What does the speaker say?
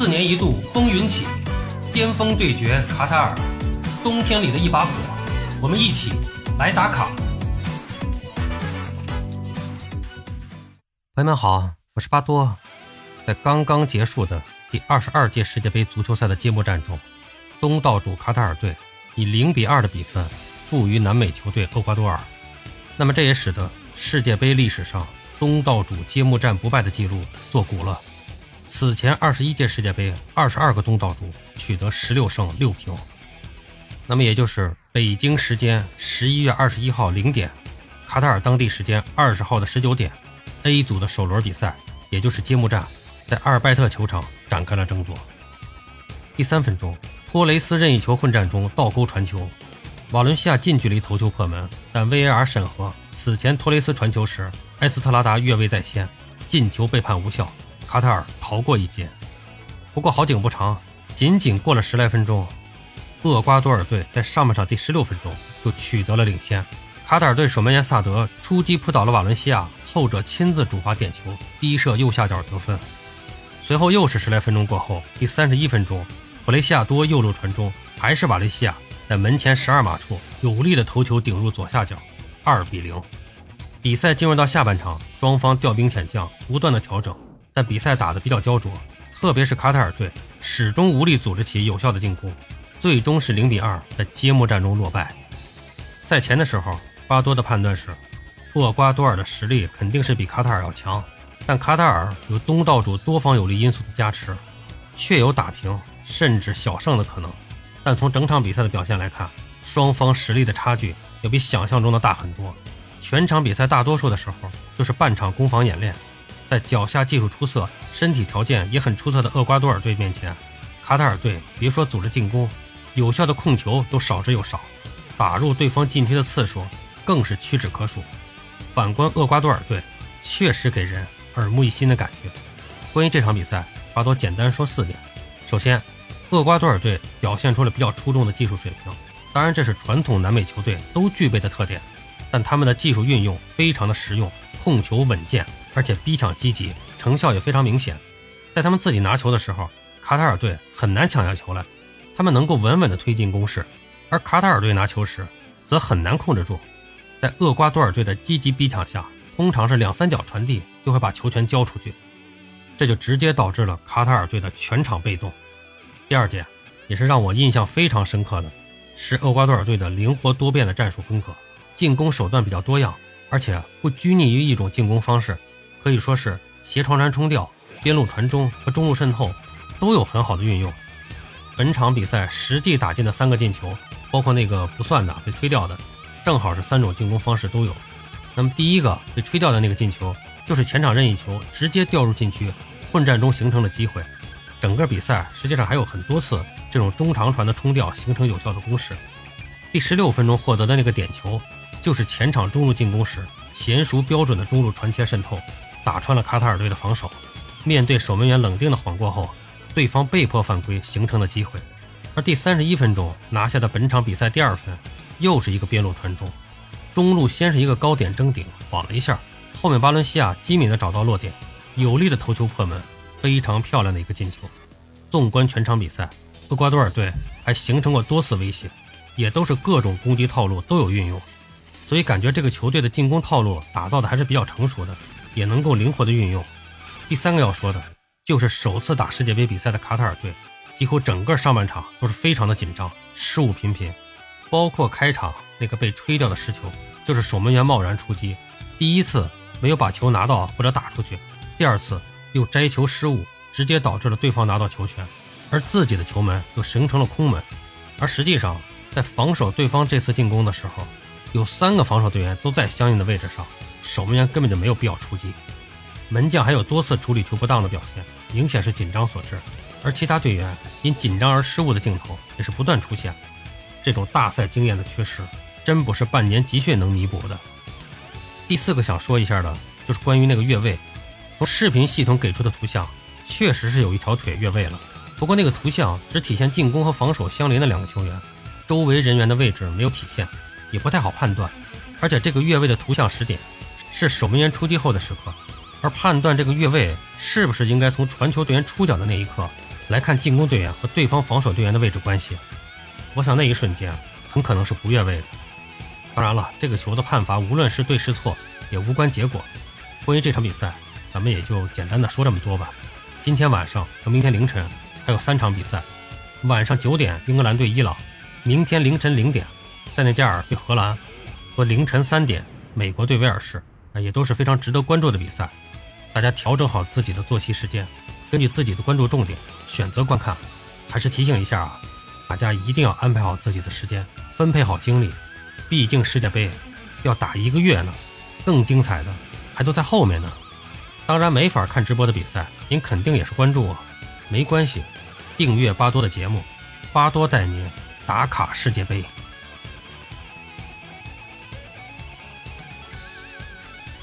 四年一度风云起，巅峰对决卡塔尔，冬天里的一把火，我们一起来打卡。朋友们好，我是巴多。在刚刚结束的第二十二届世界杯足球赛的揭幕战中，东道主卡塔尔队以零比二的比分负于南美球队厄瓜多尔。那么这也使得世界杯历史上东道主揭幕战不败的记录作古了。此前二十一届世界杯，二十二个东道主取得十六胜六平。那么也就是北京时间十一月二十一号零点，卡塔尔当地时间二十号的十九点，A 组的首轮比赛，也就是揭幕战，在阿尔拜特球场展开了争夺。第三分钟，托雷斯任意球混战中倒钩传球，瓦伦西亚近距离头球破门，但 VAR 审核，此前托雷斯传球时，埃斯特拉达越位在先，进球被判无效。卡塔尔逃过一劫，不过好景不长，仅仅过了十来分钟，厄瓜多尔队在上半场第十六分钟就取得了领先。卡塔尔队守门员萨德出击扑倒了瓦伦西亚，后者亲自主罚点球，低射右下角得分。随后又是十来分钟过后，第三十一分钟，普雷西亚多右路传中，还是瓦伦西亚在门前十二码处有力的头球顶入左下角，二比零。比赛进入到下半场，双方调兵遣将，不断的调整。但比赛打得比较焦灼，特别是卡塔尔队始终无力组织起有效的进攻，最终是零比二在揭幕战中落败。赛前的时候，巴多的判断是，厄瓜多尔的实力肯定是比卡塔尔要强，但卡塔尔有东道主多方有利因素的加持，确有打平甚至小胜的可能。但从整场比赛的表现来看，双方实力的差距要比想象中的大很多。全场比赛大多数的时候就是半场攻防演练。在脚下技术出色、身体条件也很出色的厄瓜多尔队面前，卡塔尔队别说组织进攻，有效的控球都少之又少，打入对方禁区的次数更是屈指可数。反观厄瓜多尔队，确实给人耳目一新的感觉。关于这场比赛，巴多简单说四点：首先，厄瓜多尔队表现出了比较出众的技术水平，当然这是传统南美球队都具备的特点，但他们的技术运用非常的实用，控球稳健。而且逼抢积极，成效也非常明显。在他们自己拿球的时候，卡塔尔队很难抢下球来，他们能够稳稳地推进攻势；而卡塔尔队拿球时，则很难控制住。在厄瓜多尔队的积极逼抢下，通常是两三脚传递就会把球权交出去，这就直接导致了卡塔尔队的全场被动。第二点，也是让我印象非常深刻的，是厄瓜多尔队的灵活多变的战术风格，进攻手段比较多样，而且不拘泥于一种进攻方式。可以说是斜传传冲吊、边路传中和中路渗透都有很好的运用。本场比赛实际打进的三个进球，包括那个不算的被吹掉的，正好是三种进攻方式都有。那么第一个被吹掉的那个进球，就是前场任意球直接掉入禁区，混战中形成的机会。整个比赛实际上还有很多次这种中长传的冲吊形成有效的攻势。第十六分钟获得的那个点球，就是前场中路进攻时娴熟标准的中路传切渗透。打穿了卡塔尔队的防守，面对守门员冷静的晃过后，对方被迫犯规形成的机会。而第三十一分钟拿下的本场比赛第二分，又是一个边路传中，中路先是一个高点争顶晃了一下，后面巴伦西亚机敏的找到落点，有力的头球破门，非常漂亮的一个进球。纵观全场比赛，厄瓜多尔队还形成过多次威胁，也都是各种攻击套路都有运用，所以感觉这个球队的进攻套路打造的还是比较成熟的。也能够灵活的运用。第三个要说的，就是首次打世界杯比赛的卡塔尔队，几乎整个上半场都是非常的紧张，失误频频。包括开场那个被吹掉的失球，就是守门员贸然出击，第一次没有把球拿到或者打出去，第二次又摘球失误，直接导致了对方拿到球权，而自己的球门又形成了空门。而实际上，在防守对方这次进攻的时候，有三个防守队员都在相应的位置上。守门员根本就没有必要出击，门将还有多次处理球不当的表现，明显是紧张所致。而其他队员因紧张而失误的镜头也是不断出现。这种大赛经验的缺失，真不是半年集训能弥补的。第四个想说一下的，就是关于那个越位。从视频系统给出的图像，确实是有一条腿越位了。不过那个图像只体现进攻和防守相邻的两个球员，周围人员的位置没有体现，也不太好判断。而且这个越位的图像时点。是守门员出击后的时刻，而判断这个越位是不是应该从传球队员出脚的那一刻，来看进攻队员和对方防守队员的位置关系，我想那一瞬间很可能是不越位的。当然了，这个球的判罚无论是对是错，也无关结果。关于这场比赛，咱们也就简单的说这么多吧。今天晚上和明天凌晨还有三场比赛，晚上九点英格兰对伊朗，明天凌晨零点塞内加尔对荷兰，和凌晨三点美国对威尔士，啊，也都是非常值得关注的比赛。大家调整好自己的作息时间，根据自己的关注重点选择观看。还是提醒一下啊，大家一定要安排好自己的时间，分配好精力。毕竟世界杯要打一个月呢，更精彩的还都在后面呢。当然没法看直播的比赛，您肯定也是关注我，没关系，订阅巴多的节目，巴多带您打卡世界杯。